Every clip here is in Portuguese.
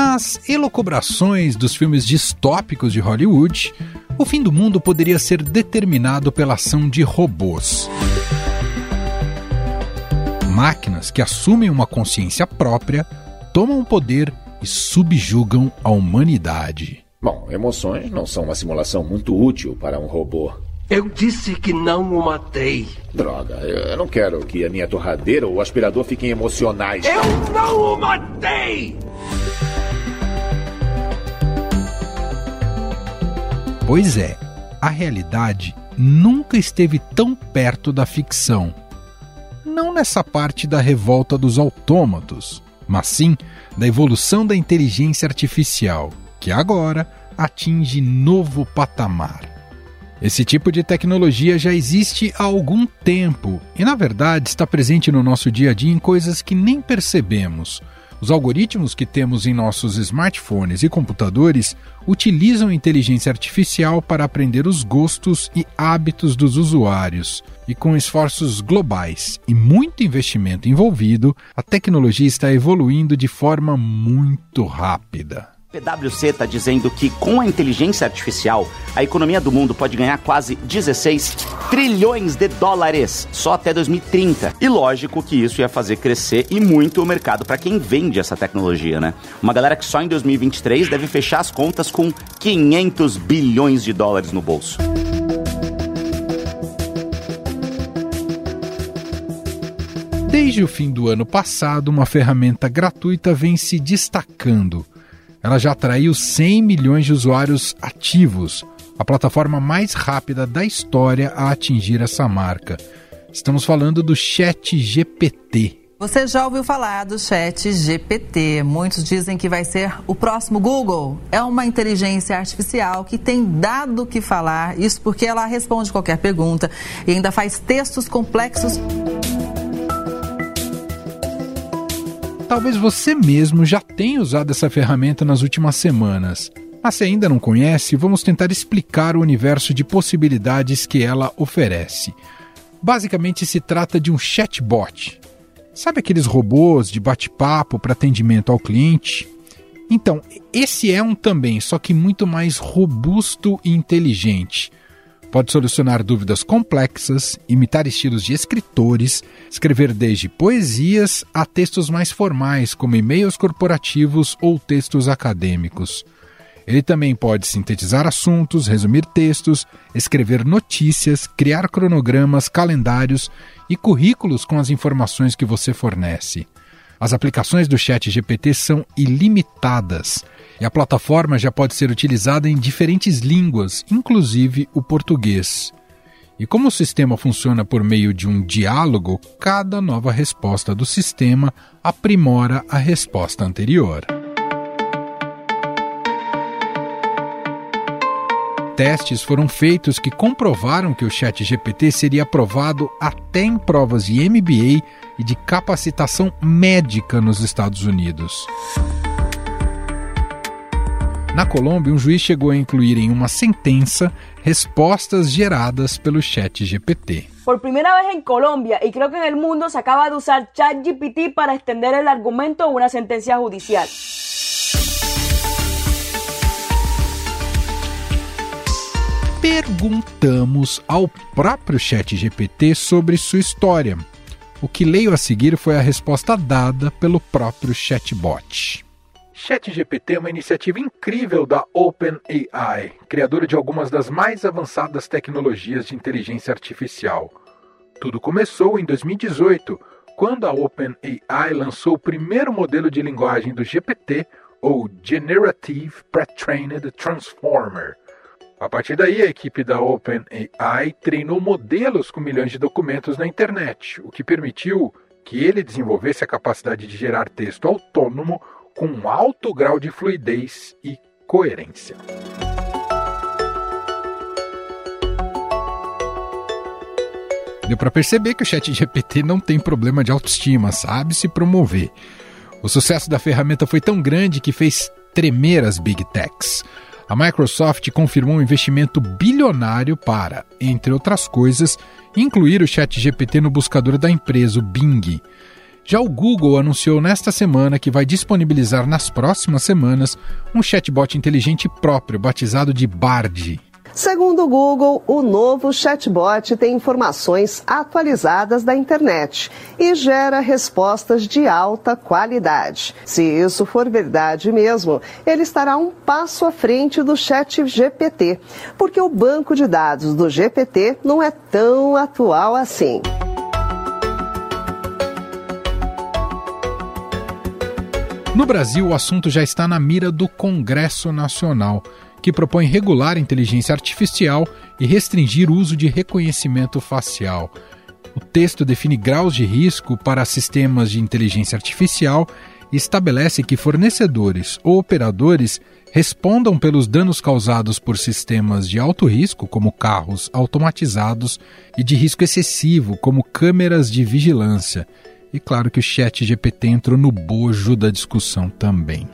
Nas elucubrações dos filmes distópicos de Hollywood, o fim do mundo poderia ser determinado pela ação de robôs. Máquinas que assumem uma consciência própria, tomam o poder e subjugam a humanidade. Bom, emoções não são uma simulação muito útil para um robô. Eu disse que não o matei. Droga, eu não quero que a minha torradeira ou o aspirador fiquem emocionais. Eu não o matei! Pois é, a realidade nunca esteve tão perto da ficção. Não nessa parte da revolta dos autômatos, mas sim da evolução da inteligência artificial, que agora atinge novo patamar. Esse tipo de tecnologia já existe há algum tempo e, na verdade, está presente no nosso dia a dia em coisas que nem percebemos. Os algoritmos que temos em nossos smartphones e computadores utilizam inteligência artificial para aprender os gostos e hábitos dos usuários. E com esforços globais e muito investimento envolvido, a tecnologia está evoluindo de forma muito rápida. PwC está dizendo que com a inteligência artificial, a economia do mundo pode ganhar quase 16 trilhões de dólares só até 2030. E lógico que isso ia fazer crescer e muito o mercado para quem vende essa tecnologia, né? Uma galera que só em 2023 deve fechar as contas com 500 bilhões de dólares no bolso. Desde o fim do ano passado, uma ferramenta gratuita vem se destacando ela já atraiu 100 milhões de usuários ativos, a plataforma mais rápida da história a atingir essa marca. Estamos falando do Chat GPT. Você já ouviu falar do Chat GPT? Muitos dizem que vai ser o próximo Google. É uma inteligência artificial que tem dado o que falar, isso porque ela responde qualquer pergunta e ainda faz textos complexos. Talvez você mesmo já tenha usado essa ferramenta nas últimas semanas. Mas se ainda não conhece, vamos tentar explicar o universo de possibilidades que ela oferece. Basicamente se trata de um chatbot. Sabe aqueles robôs de bate-papo para atendimento ao cliente? Então, esse é um também, só que muito mais robusto e inteligente. Pode solucionar dúvidas complexas, imitar estilos de escritores, escrever desde poesias a textos mais formais, como e-mails corporativos ou textos acadêmicos. Ele também pode sintetizar assuntos, resumir textos, escrever notícias, criar cronogramas, calendários e currículos com as informações que você fornece. As aplicações do Chat GPT são ilimitadas e a plataforma já pode ser utilizada em diferentes línguas, inclusive o português. E como o sistema funciona por meio de um diálogo, cada nova resposta do sistema aprimora a resposta anterior. Testes foram feitos que comprovaram que o ChatGPT seria aprovado até em provas de MBA e de capacitação médica nos Estados Unidos. Na Colômbia, um juiz chegou a incluir em uma sentença respostas geradas pelo Chat GPT. Por primera vez en Colombia y creo que el mundo se acaba de usar ChatGPT para extender el argumento de una sentencia judicial. Perguntamos ao próprio ChatGPT sobre sua história. O que leio a seguir foi a resposta dada pelo próprio chatbot. ChatGPT é uma iniciativa incrível da OpenAI, criadora de algumas das mais avançadas tecnologias de inteligência artificial. Tudo começou em 2018, quando a OpenAI lançou o primeiro modelo de linguagem do GPT, ou Generative Pre-trained Transformer. A partir daí, a equipe da OpenAI treinou modelos com milhões de documentos na internet, o que permitiu que ele desenvolvesse a capacidade de gerar texto autônomo com um alto grau de fluidez e coerência. Deu para perceber que o ChatGPT não tem problema de autoestima, sabe se promover. O sucesso da ferramenta foi tão grande que fez tremer as big techs. A Microsoft confirmou um investimento bilionário para, entre outras coisas, incluir o ChatGPT no buscador da empresa, o Bing. Já o Google anunciou nesta semana que vai disponibilizar nas próximas semanas um chatbot inteligente próprio, batizado de Bard. Segundo o Google, o novo chatbot tem informações atualizadas da internet e gera respostas de alta qualidade. Se isso for verdade mesmo, ele estará um passo à frente do chat GPT, porque o banco de dados do GPT não é tão atual assim. No Brasil, o assunto já está na mira do Congresso Nacional, que propõe regular a inteligência artificial e restringir o uso de reconhecimento facial. O texto define graus de risco para sistemas de inteligência artificial e estabelece que fornecedores ou operadores respondam pelos danos causados por sistemas de alto risco, como carros automatizados, e de risco excessivo, como câmeras de vigilância. E claro que o chat GPT entrou no bojo da discussão também.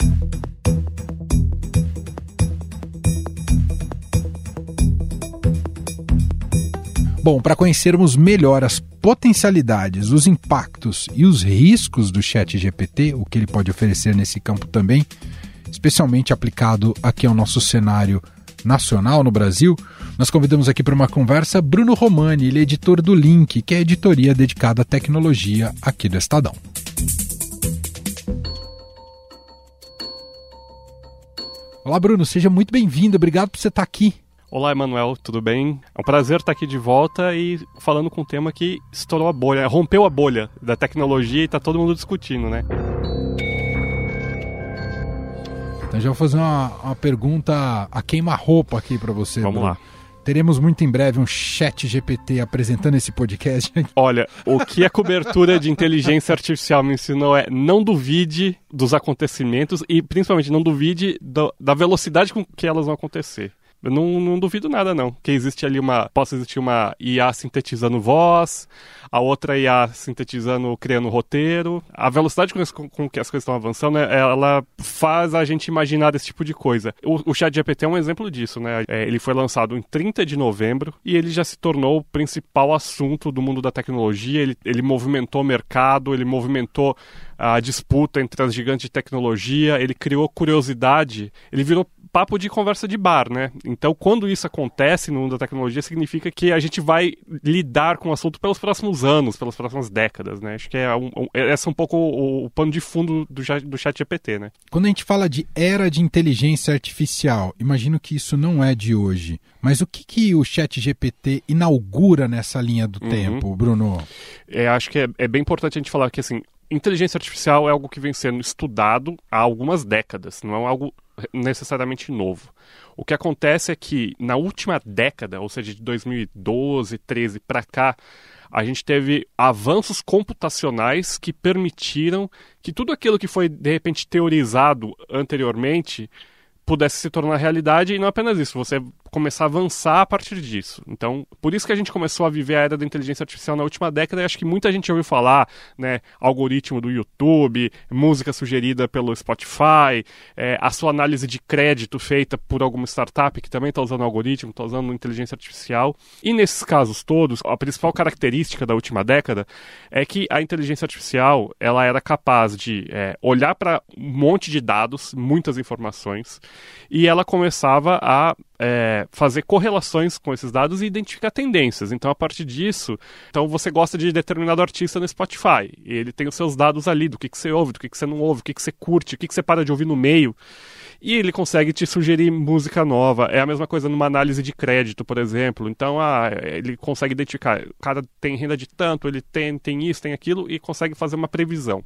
Bom, para conhecermos melhor as potencialidades, os impactos e os riscos do Chat GPT, o que ele pode oferecer nesse campo também, especialmente aplicado aqui ao nosso cenário nacional no Brasil, nós convidamos aqui para uma conversa Bruno Romani, ele é editor do Link, que é a editoria dedicada à tecnologia aqui do Estadão. Olá, Bruno, seja muito bem-vindo. Obrigado por você estar aqui. Olá, Emanuel, tudo bem? É um prazer estar aqui de volta e falando com um tema que estourou a bolha, rompeu a bolha da tecnologia e está todo mundo discutindo, né? Então já vou fazer uma, uma pergunta a queima-roupa aqui para você. Vamos Bruno. lá. Teremos muito em breve um chat GPT apresentando esse podcast. Olha, o que a cobertura de inteligência artificial me ensinou é não duvide dos acontecimentos e principalmente não duvide do, da velocidade com que elas vão acontecer. Eu não, não, duvido nada, não. Que existe ali uma. Possa existir uma IA sintetizando voz, a outra IA sintetizando, criando roteiro. A velocidade com, com que as coisas estão avançando, né, ela faz a gente imaginar esse tipo de coisa. O, o ChatGPT é um exemplo disso, né? É, ele foi lançado em 30 de novembro e ele já se tornou o principal assunto do mundo da tecnologia. Ele, ele movimentou o mercado, ele movimentou a disputa entre as gigantes de tecnologia, ele criou curiosidade, ele virou papo de conversa de bar, né? Então, quando isso acontece no mundo da tecnologia, significa que a gente vai lidar com o assunto pelos próximos anos, pelas próximas décadas, né? Acho que é um, um, esse é um pouco o, o pano de fundo do, do chat GPT, né? Quando a gente fala de era de inteligência artificial, imagino que isso não é de hoje. Mas o que, que o chat GPT inaugura nessa linha do uhum. tempo, Bruno? É, acho que é, é bem importante a gente falar que, assim, inteligência artificial é algo que vem sendo estudado há algumas décadas, não é algo necessariamente novo. O que acontece é que na última década, ou seja, de 2012, 13 para cá, a gente teve avanços computacionais que permitiram que tudo aquilo que foi de repente teorizado anteriormente pudesse se tornar realidade e não apenas isso, você começar a avançar a partir disso. Então, por isso que a gente começou a viver a era da inteligência artificial na última década e acho que muita gente ouviu falar, né, algoritmo do YouTube, música sugerida pelo Spotify, é, a sua análise de crédito feita por alguma startup que também está usando algoritmo, está usando inteligência artificial. E nesses casos todos, a principal característica da última década é que a inteligência artificial ela era capaz de é, olhar para um monte de dados, muitas informações, e ela começava a é, fazer correlações com esses dados e identificar tendências. Então, a partir disso, então você gosta de determinado artista no Spotify, e ele tem os seus dados ali do que, que você ouve, do que, que você não ouve, o que, que você curte, o que, que você para de ouvir no meio e ele consegue te sugerir música nova. É a mesma coisa numa análise de crédito, por exemplo. Então, ah, ele consegue identificar, o cara tem renda de tanto, ele tem, tem isso, tem aquilo, e consegue fazer uma previsão.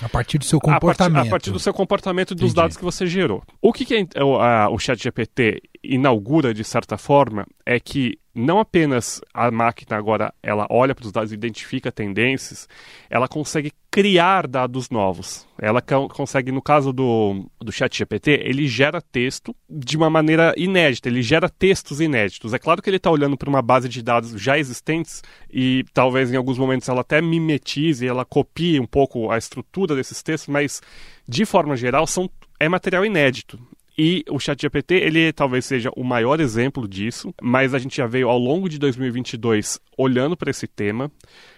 A partir do seu comportamento. A partir, a partir do seu comportamento e dos dados que você gerou. O que, que é, o, a, o chat GPT inaugura, de certa forma, é que não apenas a máquina agora ela olha para os dados e identifica tendências, ela consegue criar dados novos. Ela consegue, no caso do, do chat GPT, ele gera texto de uma maneira inédita, ele gera textos inéditos. É claro que ele está olhando para uma base de dados já existentes e talvez em alguns momentos ela até mimetize, ela copie um pouco a estrutura desses textos, mas de forma geral são, é material inédito. E o ChatGPT, ele talvez seja o maior exemplo disso, mas a gente já veio ao longo de 2022 olhando para esse tema.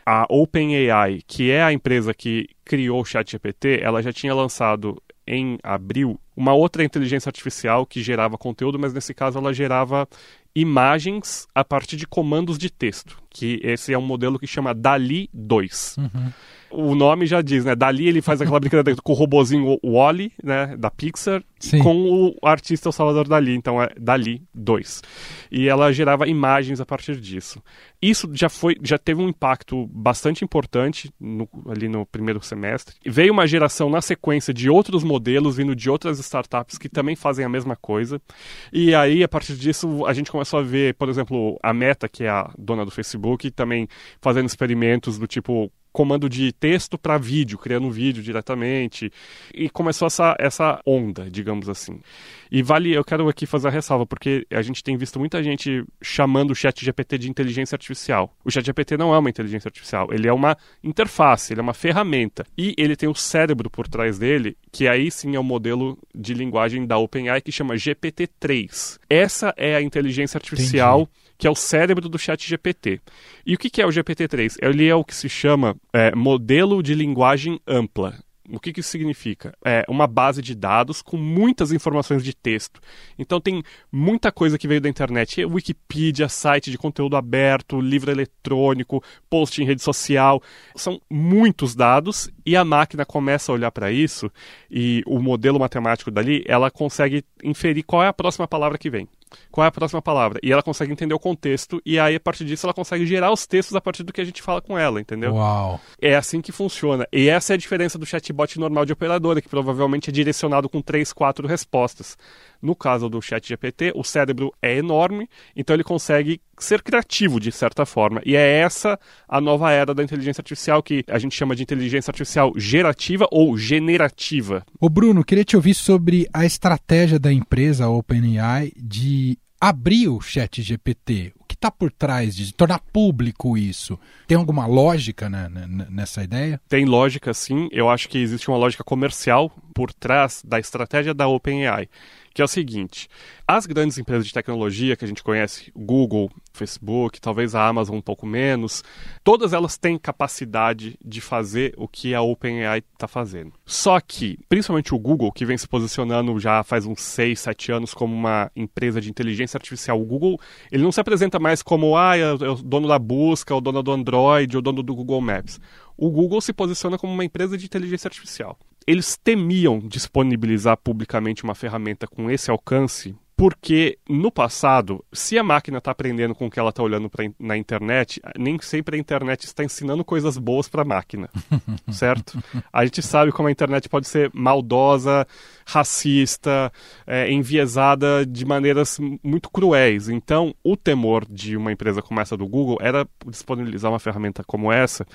A OpenAI, que é a empresa que criou o ChatGPT, ela já tinha lançado em abril uma outra inteligência artificial que gerava conteúdo, mas nesse caso ela gerava imagens a partir de comandos de texto, que esse é um modelo que chama DALI 2. Uhum o nome já diz, né? Dali ele faz aquela brincadeira com o robozinho Wally, né? Da Pixar, Sim. com o artista o Salvador Dali. Então é Dali 2. E ela gerava imagens a partir disso. Isso já foi, já teve um impacto bastante importante no, ali no primeiro semestre. Veio uma geração na sequência de outros modelos vindo de outras startups que também fazem a mesma coisa. E aí, a partir disso, a gente começou a ver, por exemplo, a Meta, que é a dona do Facebook, também fazendo experimentos do tipo comando de texto para vídeo, criando um vídeo diretamente. E começou essa, essa onda, digamos assim. E vale, eu quero aqui fazer a ressalva, porque a gente tem visto muita gente chamando o chat GPT de inteligência artificial. O chat GPT não é uma inteligência artificial, ele é uma interface, ele é uma ferramenta. E ele tem o cérebro por trás dele, que aí sim é o modelo de linguagem da OpenAI que chama GPT-3. Essa é a inteligência artificial Entendi que é o cérebro do chat GPT. E o que é o GPT-3? Ele é o que se chama é, modelo de linguagem ampla. O que, que isso significa? É uma base de dados com muitas informações de texto. Então tem muita coisa que veio da internet. Wikipedia, site de conteúdo aberto, livro eletrônico, post em rede social. São muitos dados e a máquina começa a olhar para isso e o modelo matemático dali, ela consegue inferir qual é a próxima palavra que vem qual é a próxima palavra. E ela consegue entender o contexto, e aí, a partir disso, ela consegue gerar os textos a partir do que a gente fala com ela, entendeu? Uau! É assim que funciona. E essa é a diferença do chatbot normal de operadora, que provavelmente é direcionado com três, quatro respostas. No caso do chat GPT, o cérebro é enorme, então ele consegue ser criativo de certa forma. E é essa a nova era da inteligência artificial que a gente chama de inteligência artificial gerativa ou generativa. O Bruno, queria te ouvir sobre a estratégia da empresa OpenAI de abrir o chat GPT. O que está por trás de tornar público isso? Tem alguma lógica né, nessa ideia? Tem lógica, sim. Eu acho que existe uma lógica comercial por trás da estratégia da OpenAI que é o seguinte: as grandes empresas de tecnologia que a gente conhece, Google, Facebook, talvez a Amazon um pouco menos, todas elas têm capacidade de fazer o que a OpenAI está fazendo. Só que, principalmente o Google, que vem se posicionando já faz uns 6, 7 anos como uma empresa de inteligência artificial, o Google, ele não se apresenta mais como ah, é o dono da busca, o dono do Android, o dono do Google Maps. O Google se posiciona como uma empresa de inteligência artificial eles temiam disponibilizar publicamente uma ferramenta com esse alcance porque no passado, se a máquina está aprendendo com o que ela está olhando pra, na internet, nem sempre a internet está ensinando coisas boas para a máquina, certo? A gente sabe como a internet pode ser maldosa, racista, é, enviesada de maneiras muito cruéis. Então, o temor de uma empresa como essa do Google era disponibilizar uma ferramenta como essa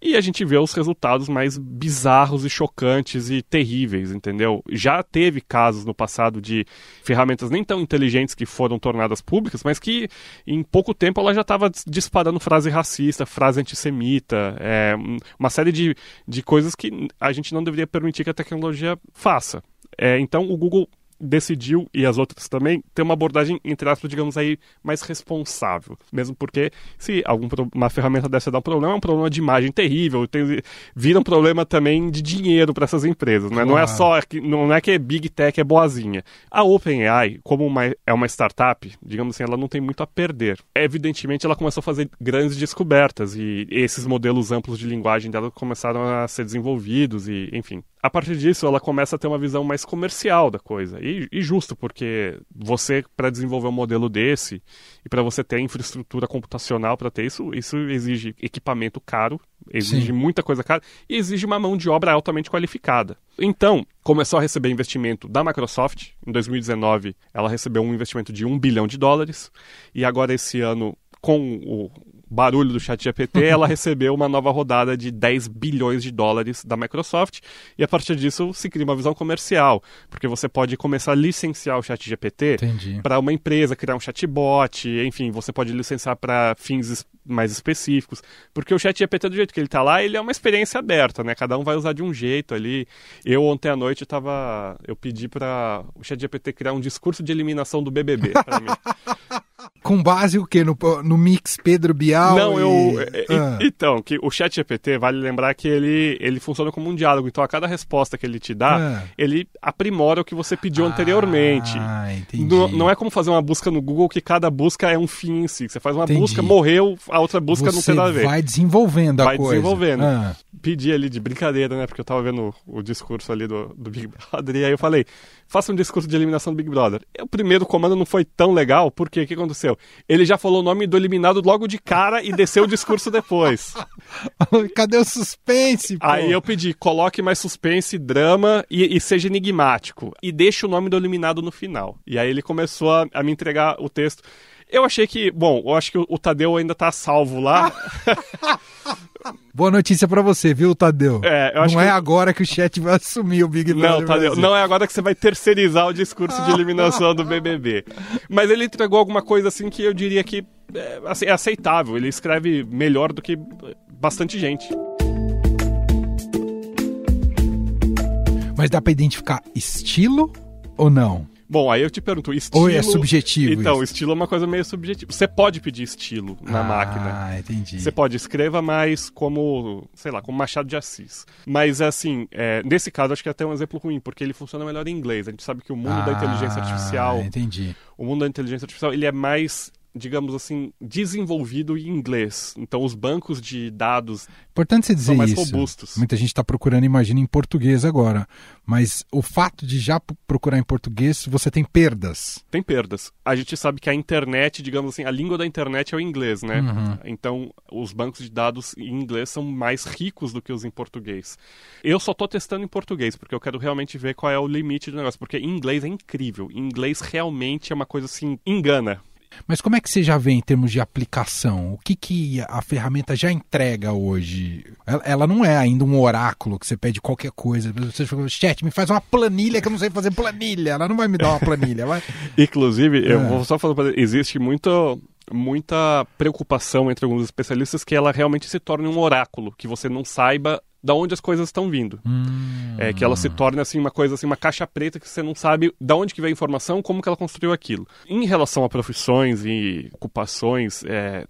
e a gente vê os resultados mais bizarros e chocantes e terríveis, entendeu? Já teve casos no passado de ferramentas nem tão inteligentes que foram tornadas públicas, mas que em pouco tempo ela já estava disparando frase racista, frase antissemita, é, uma série de, de coisas que a gente não deveria permitir que a tecnologia faça. É, então o Google decidiu, e as outras também, ter uma abordagem, entre aspas, digamos aí, mais responsável. Mesmo porque, se alguma uma ferramenta dessa dá um problema, é um problema de imagem terrível, tem, vira um problema também de dinheiro para essas empresas. Né? Não é só, não é que é Big Tech é boazinha. A OpenAI, como uma, é uma startup, digamos assim, ela não tem muito a perder. Evidentemente, ela começou a fazer grandes descobertas, e esses modelos amplos de linguagem dela começaram a ser desenvolvidos, e enfim a partir disso, ela começa a ter uma visão mais comercial da coisa. E, e justo, porque você, para desenvolver um modelo desse, e para você ter infraestrutura computacional para ter isso, isso exige equipamento caro, exige Sim. muita coisa cara, e exige uma mão de obra altamente qualificada. Então, começou a receber investimento da Microsoft. Em 2019, ela recebeu um investimento de um bilhão de dólares. E agora, esse ano, com o barulho do chat GPT, ela recebeu uma nova rodada de 10 bilhões de dólares da Microsoft e a partir disso se cria uma visão comercial, porque você pode começar a licenciar o chat GPT para uma empresa, criar um chatbot, enfim, você pode licenciar para fins mais específicos, porque o chat GPT do jeito que ele está lá, ele é uma experiência aberta, né? Cada um vai usar de um jeito ali. Eu ontem à noite eu tava, eu pedi para o chat GPT criar um discurso de eliminação do BBB para mim. Com base o quê? No, no mix Pedro Bial? Não, e... eu. É, ah. Então, que o chat GPT, vale lembrar que ele, ele funciona como um diálogo. Então, a cada resposta que ele te dá, ah. ele aprimora o que você pediu ah, anteriormente. Entendi. Não, não, é como fazer uma busca no Google que cada busca é um fim em si. Você faz uma entendi. busca, morreu, a outra busca você não tem nada a ver. Vai desenvolvendo a vai coisa. Vai desenvolvendo. Ah. Pedi ali de brincadeira, né? Porque eu tava vendo o, o discurso ali do, do Big Brother. E aí eu falei: faça um discurso de eliminação do Big Brother. E o primeiro comando não foi tão legal, porque o que aconteceu? Ele já falou o nome do eliminado logo de cara e desceu o discurso depois. Cadê o suspense? Pô? Aí eu pedi, coloque mais suspense, drama e, e, seja enigmático. E deixe o nome do eliminado no final. E aí ele começou a, a me entregar o texto. Eu achei que, bom, eu acho que o, o Tadeu ainda tá salvo lá. Boa notícia para você, viu, Tadeu? É, não que... é agora que o chat vai assumir o Big Brother. Não, Tadeu, não é agora que você vai terceirizar o discurso de eliminação do BBB. Mas ele entregou alguma coisa assim que eu diria que é, assim, é aceitável. Ele escreve melhor do que bastante gente. Mas dá para identificar estilo ou não? Bom, aí eu te pergunto, estilo... Ou é subjetivo Então, isso? estilo é uma coisa meio subjetiva. Você pode pedir estilo na ah, máquina. Ah, entendi. Você pode, escreva mais como, sei lá, como Machado de Assis. Mas, assim, é, nesse caso, acho que é até um exemplo ruim, porque ele funciona melhor em inglês. A gente sabe que o mundo ah, da inteligência artificial... entendi. O mundo da inteligência artificial, ele é mais digamos assim, desenvolvido em inglês. Então, os bancos de dados Importante você dizer são mais isso. robustos. Muita gente está procurando, imagina, em português agora. Mas o fato de já procurar em português, você tem perdas. Tem perdas. A gente sabe que a internet, digamos assim, a língua da internet é o inglês, né? Uhum. Então, os bancos de dados em inglês são mais ricos do que os em português. Eu só estou testando em português, porque eu quero realmente ver qual é o limite do negócio. Porque em inglês é incrível. Em inglês realmente é uma coisa assim, engana. Mas como é que você já vê em termos de aplicação? O que, que a ferramenta já entrega hoje? Ela, ela não é ainda um oráculo que você pede qualquer coisa. Você fala, chat, me faz uma planilha que eu não sei fazer planilha. Ela não vai me dar uma planilha. vai... Inclusive, é. eu vou só falar, existe muito muita preocupação entre alguns especialistas que ela realmente se torne um oráculo, que você não saiba da onde as coisas estão vindo. Hum. É que ela se torne assim uma coisa assim, uma caixa preta que você não sabe da onde que vem a informação, como que ela construiu aquilo. Em relação a profissões e ocupações, é,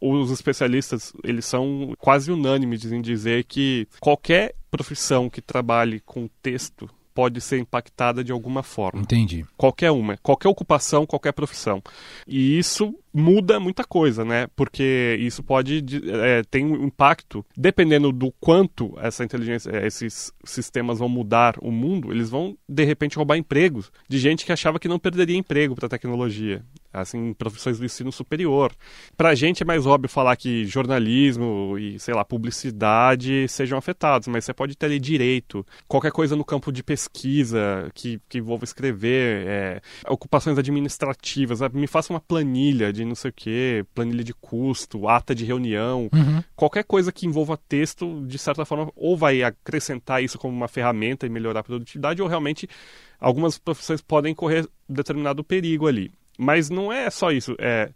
os especialistas eles são quase unânimes em dizer que qualquer profissão que trabalhe com texto pode ser impactada de alguma forma. Entendi. Qualquer uma, qualquer ocupação, qualquer profissão. E isso muda muita coisa, né? Porque isso pode é, ter um impacto, dependendo do quanto essa inteligência, é, esses sistemas vão mudar o mundo, eles vão de repente roubar empregos de gente que achava que não perderia emprego para tecnologia assim, profissões do ensino superior. Para a gente é mais óbvio falar que jornalismo e, sei lá, publicidade sejam afetados, mas você pode ter ali direito, qualquer coisa no campo de pesquisa que, que envolva escrever, é, ocupações administrativas, ah, me faça uma planilha de não sei o que, planilha de custo, ata de reunião, uhum. qualquer coisa que envolva texto, de certa forma, ou vai acrescentar isso como uma ferramenta e melhorar a produtividade, ou realmente algumas profissões podem correr determinado perigo ali. Mas não é só isso. É,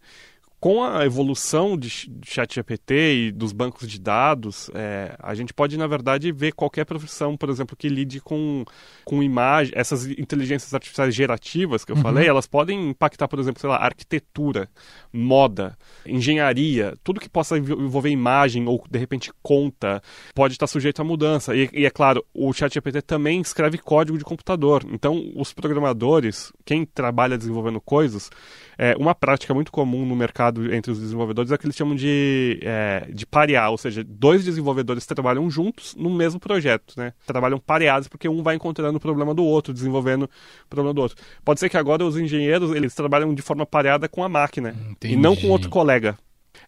com a evolução de ChatGPT e dos bancos de dados, é, a gente pode, na verdade, ver qualquer profissão, por exemplo, que lide com, com imagem, essas inteligências artificiais gerativas que eu uhum. falei, elas podem impactar, por exemplo, sei lá, arquitetura, moda, engenharia, tudo que possa envolver imagem ou, de repente, conta, pode estar sujeito a mudança. E, e é claro, o ChatGPT também escreve código de computador. Então, os programadores, quem trabalha desenvolvendo coisas, é, uma prática muito comum no mercado entre os desenvolvedores é que eles chamam de, é, de parear, ou seja, dois desenvolvedores trabalham juntos no mesmo projeto, né? Trabalham pareados porque um vai encontrando o problema do outro, desenvolvendo o problema do outro. Pode ser que agora os engenheiros eles trabalham de forma pareada com a máquina Entendi. e não com outro colega.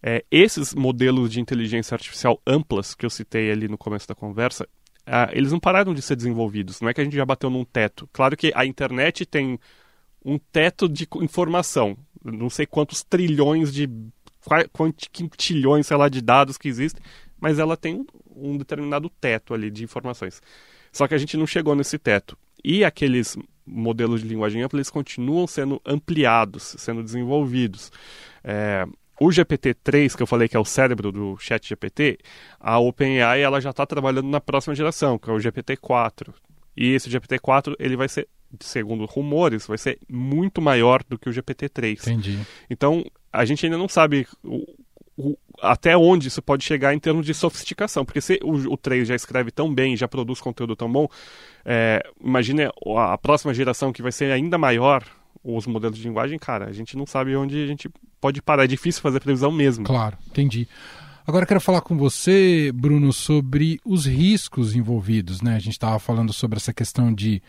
É, esses modelos de inteligência artificial amplas que eu citei ali no começo da conversa, ah, eles não pararam de ser desenvolvidos. Não é que a gente já bateu num teto. Claro que a internet tem um teto de informação. Não sei quantos trilhões de quantilhões, sei lá, de dados que existem, mas ela tem um determinado teto ali de informações. Só que a gente não chegou nesse teto. E aqueles modelos de linguagem ampla, eles continuam sendo ampliados, sendo desenvolvidos. É, o GPT-3, que eu falei que é o cérebro do chat GPT, a OpenAI ela já está trabalhando na próxima geração, que é o GPT-4. E esse GPT-4 ele vai ser, segundo rumores, vai ser muito maior do que o GPT-3. Entendi. Então, a gente ainda não sabe o, o, até onde isso pode chegar em termos de sofisticação. Porque se o, o 3 já escreve tão bem, já produz conteúdo tão bom, é, imagine a, a próxima geração que vai ser ainda maior, os modelos de linguagem, cara, a gente não sabe onde a gente pode parar. É difícil fazer previsão mesmo. Claro, entendi. Agora eu quero falar com você, Bruno, sobre os riscos envolvidos, né? A gente estava falando sobre essa questão de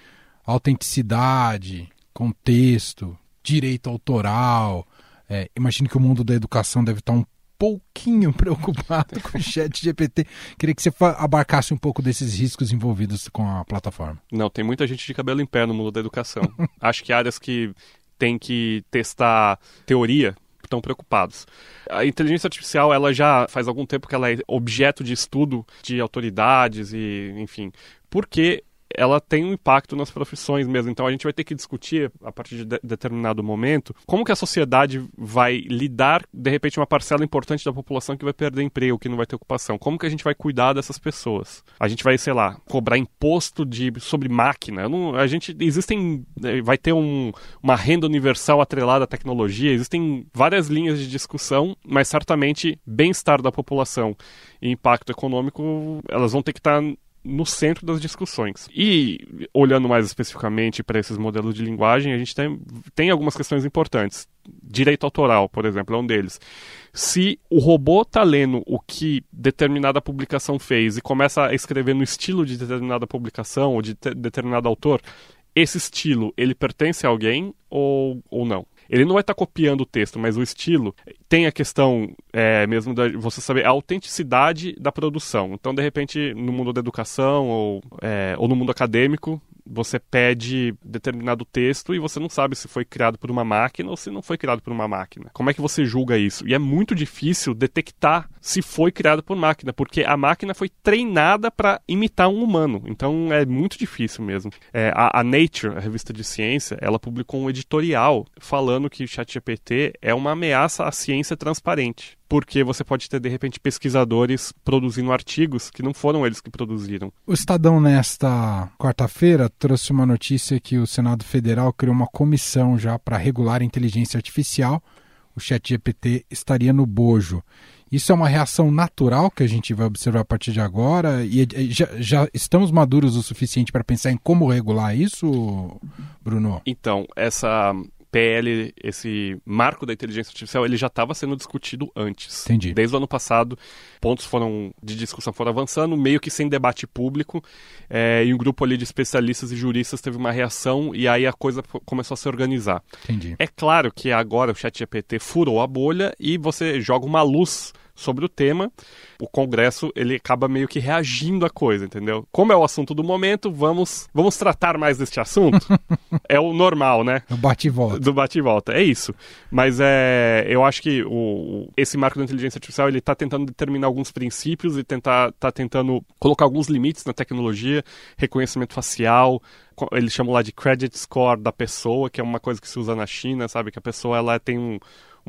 autenticidade, contexto, direito autoral. É, imagino que o mundo da educação deve estar um pouquinho preocupado com o chat GPT. Queria que você abarcasse um pouco desses riscos envolvidos com a plataforma. Não, tem muita gente de cabelo em pé no mundo da educação. Acho que áreas que tem que testar teoria estão preocupados. A inteligência artificial, ela já faz algum tempo que ela é objeto de estudo de autoridades e, enfim, porque ela tem um impacto nas profissões mesmo. Então a gente vai ter que discutir, a partir de, de determinado momento, como que a sociedade vai lidar, de repente, uma parcela importante da população que vai perder emprego, que não vai ter ocupação. Como que a gente vai cuidar dessas pessoas? A gente vai, sei lá, cobrar imposto de, sobre máquina. Não, a gente, existem, eh, vai ter um, uma renda universal atrelada à tecnologia, existem várias linhas de discussão, mas certamente bem-estar da população e impacto econômico, elas vão ter que estar no centro das discussões. E, olhando mais especificamente para esses modelos de linguagem, a gente tem, tem algumas questões importantes. Direito autoral, por exemplo, é um deles. Se o robô está lendo o que determinada publicação fez e começa a escrever no estilo de determinada publicação ou de determinado autor, esse estilo, ele pertence a alguém ou, ou não? Ele não vai estar tá copiando o texto, mas o estilo tem a questão é, mesmo de você saber a autenticidade da produção. Então, de repente, no mundo da educação ou, é, ou no mundo acadêmico, você pede determinado texto e você não sabe se foi criado por uma máquina ou se não foi criado por uma máquina. Como é que você julga isso? E é muito difícil detectar se foi criado por máquina, porque a máquina foi treinada para imitar um humano. Então é muito difícil mesmo. É, a, a, Nature, a revista de ciência, ela publicou um editorial falando que o ChatGPT é uma ameaça à ciência transparente porque você pode ter, de repente, pesquisadores produzindo artigos que não foram eles que produziram. O Estadão, nesta quarta-feira, trouxe uma notícia que o Senado Federal criou uma comissão já para regular a inteligência artificial. O ChatGPT estaria no bojo. Isso é uma reação natural que a gente vai observar a partir de agora? E já, já estamos maduros o suficiente para pensar em como regular isso, Bruno? Então, essa PL, esse marco da inteligência artificial, ele já estava sendo discutido antes. Entendi. Desde o ano passado, pontos foram de discussão foram avançando, meio que sem debate público, é, e um grupo ali de especialistas e juristas teve uma reação e aí a coisa começou a se organizar. Entendi. É claro que agora o ChatGPT furou a bolha e você joga uma luz sobre o tema, o Congresso ele acaba meio que reagindo à coisa, entendeu? Como é o assunto do momento, vamos vamos tratar mais deste assunto. é o normal, né? Do bate e volta. Do bate e volta, é isso. Mas é, eu acho que o, esse marco da inteligência artificial ele está tentando determinar alguns princípios e tentar tá tentando colocar alguns limites na tecnologia, reconhecimento facial, eles chamam lá de credit score da pessoa, que é uma coisa que se usa na China, sabe? Que a pessoa ela tem um,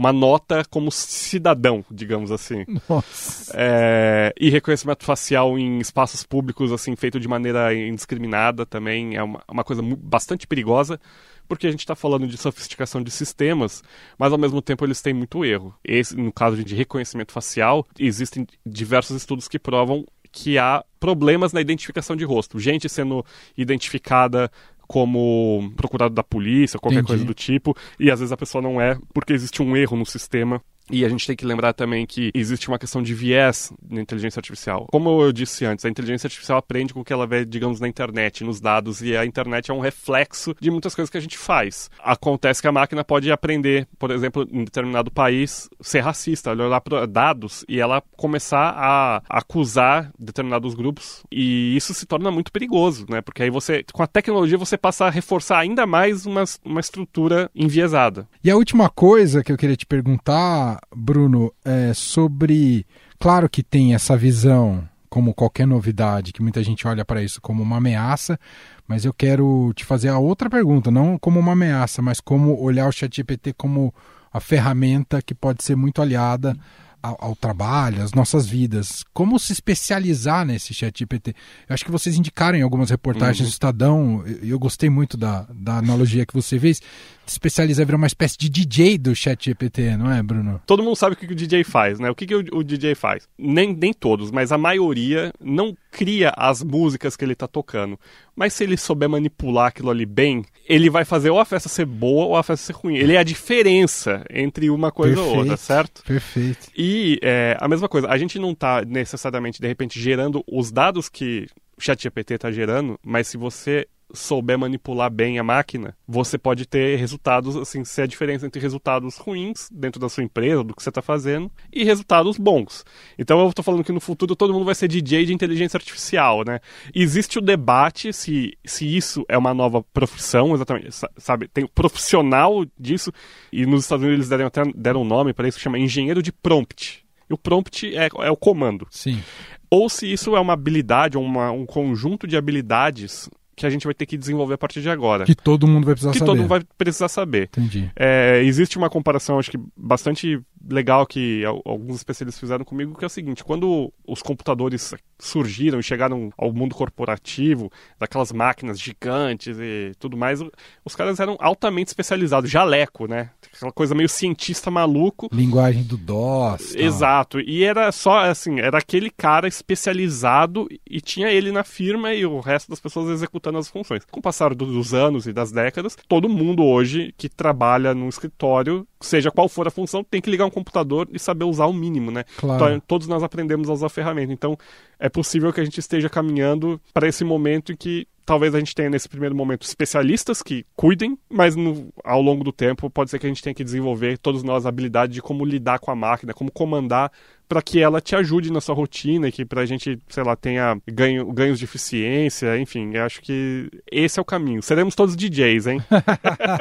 uma nota como cidadão, digamos assim. Nossa. É, e reconhecimento facial em espaços públicos, assim, feito de maneira indiscriminada também é uma, uma coisa bastante perigosa, porque a gente está falando de sofisticação de sistemas, mas ao mesmo tempo eles têm muito erro. Esse, no caso de reconhecimento facial, existem diversos estudos que provam que há problemas na identificação de rosto. Gente sendo identificada como procurado da polícia, qualquer Entendi. coisa do tipo, e às vezes a pessoa não é, porque existe um erro no sistema e a gente tem que lembrar também que existe uma questão de viés na inteligência artificial. Como eu disse antes, a inteligência artificial aprende com o que ela vê, digamos, na internet, nos dados, e a internet é um reflexo de muitas coisas que a gente faz. Acontece que a máquina pode aprender, por exemplo, em determinado país, ser racista, olhar para dados e ela começar a acusar determinados grupos, e isso se torna muito perigoso, né? Porque aí você, com a tecnologia, você passa a reforçar ainda mais uma, uma estrutura enviesada. E a última coisa que eu queria te perguntar Bruno, é, sobre. Claro que tem essa visão, como qualquer novidade, que muita gente olha para isso como uma ameaça, mas eu quero te fazer a outra pergunta, não como uma ameaça, mas como olhar o ChatGPT como a ferramenta que pode ser muito aliada ao, ao, trabalho, às nossas vidas. Como se especializar nesse chat GPT? Eu acho que vocês indicaram em algumas reportagens uhum. do Estadão, eu, eu gostei muito da, da analogia que você fez, especializar virar uma espécie de DJ do chat GPT, não é, Bruno? Todo mundo sabe o que o DJ faz, né? O que, que o, o DJ faz? Nem, nem todos, mas a maioria não cria as músicas que ele está tocando. Mas se ele souber manipular aquilo ali bem, ele vai fazer ou a festa ser boa ou a festa ser ruim. Ele é a diferença entre uma coisa perfeito, ou outra, certo? Perfeito. E é, a mesma coisa, a gente não está necessariamente, de repente, gerando os dados que o ChatGPT está gerando, mas se você souber manipular bem a máquina, você pode ter resultados, assim, ser a diferença entre resultados ruins dentro da sua empresa, do que você está fazendo, e resultados bons. Então eu estou falando que no futuro todo mundo vai ser DJ de inteligência artificial, né? Existe o debate se, se isso é uma nova profissão, exatamente, sabe? Tem profissional disso, e nos Estados Unidos eles deram até deram um nome para isso, que chama engenheiro de prompt. E o prompt é, é o comando. Sim ou se isso é uma habilidade, uma, um conjunto de habilidades que a gente vai ter que desenvolver a partir de agora. Que todo mundo vai precisar que saber. Que todo mundo vai precisar saber. Entendi. É, existe uma comparação, acho que bastante legal que alguns especialistas fizeram comigo, que é o seguinte, quando os computadores surgiram e chegaram ao mundo corporativo, daquelas máquinas gigantes e tudo mais, os caras eram altamente especializados, jaleco, né? Aquela coisa meio cientista maluco. Linguagem do DOS. Tal. Exato. E era só, assim, era aquele cara especializado e tinha ele na firma e o resto das pessoas executando as funções. Com o passar dos anos e das décadas, todo mundo hoje que trabalha no escritório, seja qual for a função, tem que ligar um computador e saber usar o mínimo, né? Claro. Então, todos nós aprendemos a usar a ferramenta. Então, é possível que a gente esteja caminhando para esse momento em que talvez a gente tenha nesse primeiro momento especialistas que cuidem, mas no, ao longo do tempo pode ser que a gente tenha que desenvolver todos nós a habilidade de como lidar com a máquina, como comandar para que ela te ajude na sua rotina e que para a gente, sei lá, tenha ganho, ganhos de eficiência, enfim, eu acho que esse é o caminho. Seremos todos DJs, hein?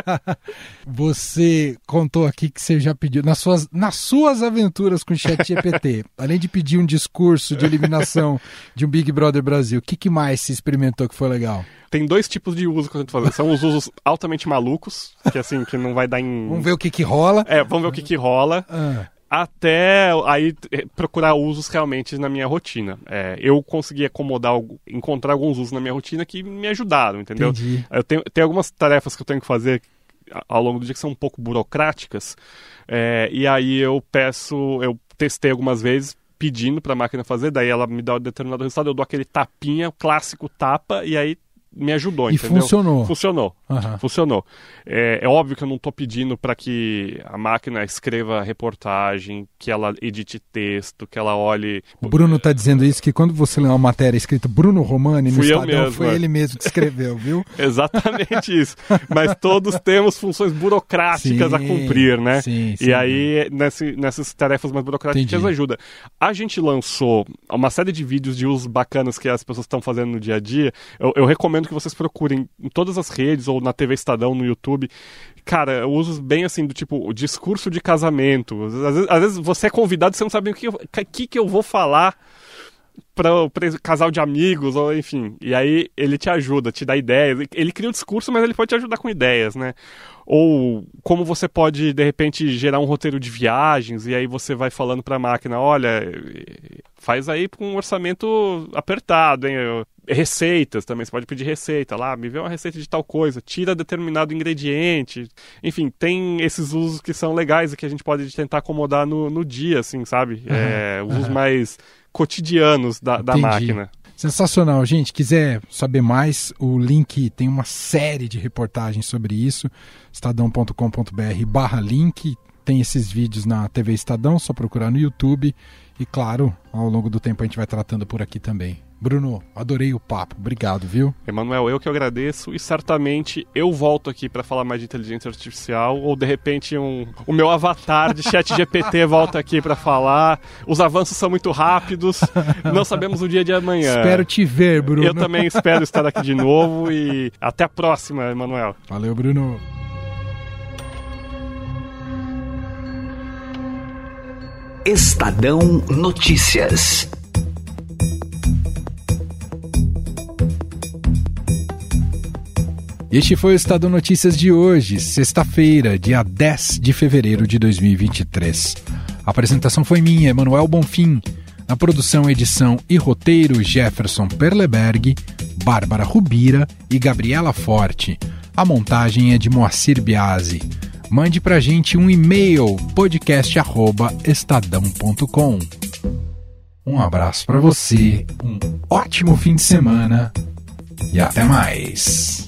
você contou aqui que você já pediu, nas suas, nas suas aventuras com o ChatGPT, além de pedir um discurso de eliminação de um Big Brother Brasil, o que, que mais se experimentou que foi legal? Tem dois tipos de uso que eu tento fazer. São os usos altamente malucos, que assim, que não vai dar em. Vamos ver o que que rola. É, vamos ver o que que rola. Ah até aí eh, procurar usos realmente na minha rotina. É, eu consegui acomodar, encontrar alguns usos na minha rotina que me ajudaram, entendeu? Entendi. Eu tenho, tenho algumas tarefas que eu tenho que fazer ao longo do dia que são um pouco burocráticas, é, e aí eu peço, eu testei algumas vezes pedindo para a máquina fazer, daí ela me dá um determinado resultado, eu dou aquele tapinha, clássico tapa, e aí me ajudou, e entendeu? funcionou. Funcionou. Uhum. Funcionou. É, é, óbvio que eu não estou pedindo para que a máquina escreva reportagem, que ela edite texto, que ela olhe. O Bruno está dizendo isso que quando você lê uma matéria escrita Bruno Romani no Estadão, foi é. ele mesmo que escreveu, viu? Exatamente isso. Mas todos temos funções burocráticas sim, a cumprir, né? Sim, sim. E aí, nesse, nessas tarefas mais burocráticas, Entendi. ajuda. A gente lançou uma série de vídeos de usos bacanas que as pessoas estão fazendo no dia a dia. Eu, eu recomendo que vocês procurem em todas as redes ou na TV Estadão, no YouTube. Cara, usos bem assim, do tipo, discurso de casamento. Às vezes, às vezes você é convidado e você não sabe o que, que, que eu vou falar para casal de amigos, ou enfim. E aí ele te ajuda, te dá ideias. Ele cria um discurso, mas ele pode te ajudar com ideias, né? Ou como você pode, de repente, gerar um roteiro de viagens e aí você vai falando para a máquina: olha, faz aí com um orçamento apertado, hein? receitas também, você pode pedir receita lá, me vê uma receita de tal coisa, tira determinado ingrediente. Enfim, tem esses usos que são legais e que a gente pode tentar acomodar no, no dia, assim, sabe? Uhum, é, usos uhum. mais cotidianos da, da máquina. Sensacional, gente. Quiser saber mais, o link tem uma série de reportagens sobre isso. estadão.com.br barra link. Tem esses vídeos na TV Estadão, só procurar no YouTube. E claro, ao longo do tempo a gente vai tratando por aqui também. Bruno, adorei o papo. Obrigado, viu? Emanuel, eu que agradeço e certamente eu volto aqui para falar mais de inteligência artificial ou de repente um, o meu avatar de chat GPT volta aqui para falar. Os avanços são muito rápidos, não sabemos o dia de amanhã. Espero te ver, Bruno. Eu também espero estar aqui de novo e até a próxima, Emanuel. Valeu, Bruno. Estadão Notícias. Este foi o Estadão Notícias de hoje, sexta-feira, dia 10 de fevereiro de 2023. A apresentação foi minha, Emanuel Bonfim. Na produção, edição e roteiro, Jefferson Perleberg, Bárbara Rubira e Gabriela Forte. A montagem é de Moacir Biasi. Mande pra gente um e-mail podcast@estadão.com. Um abraço para você, um ótimo fim de semana e até mais.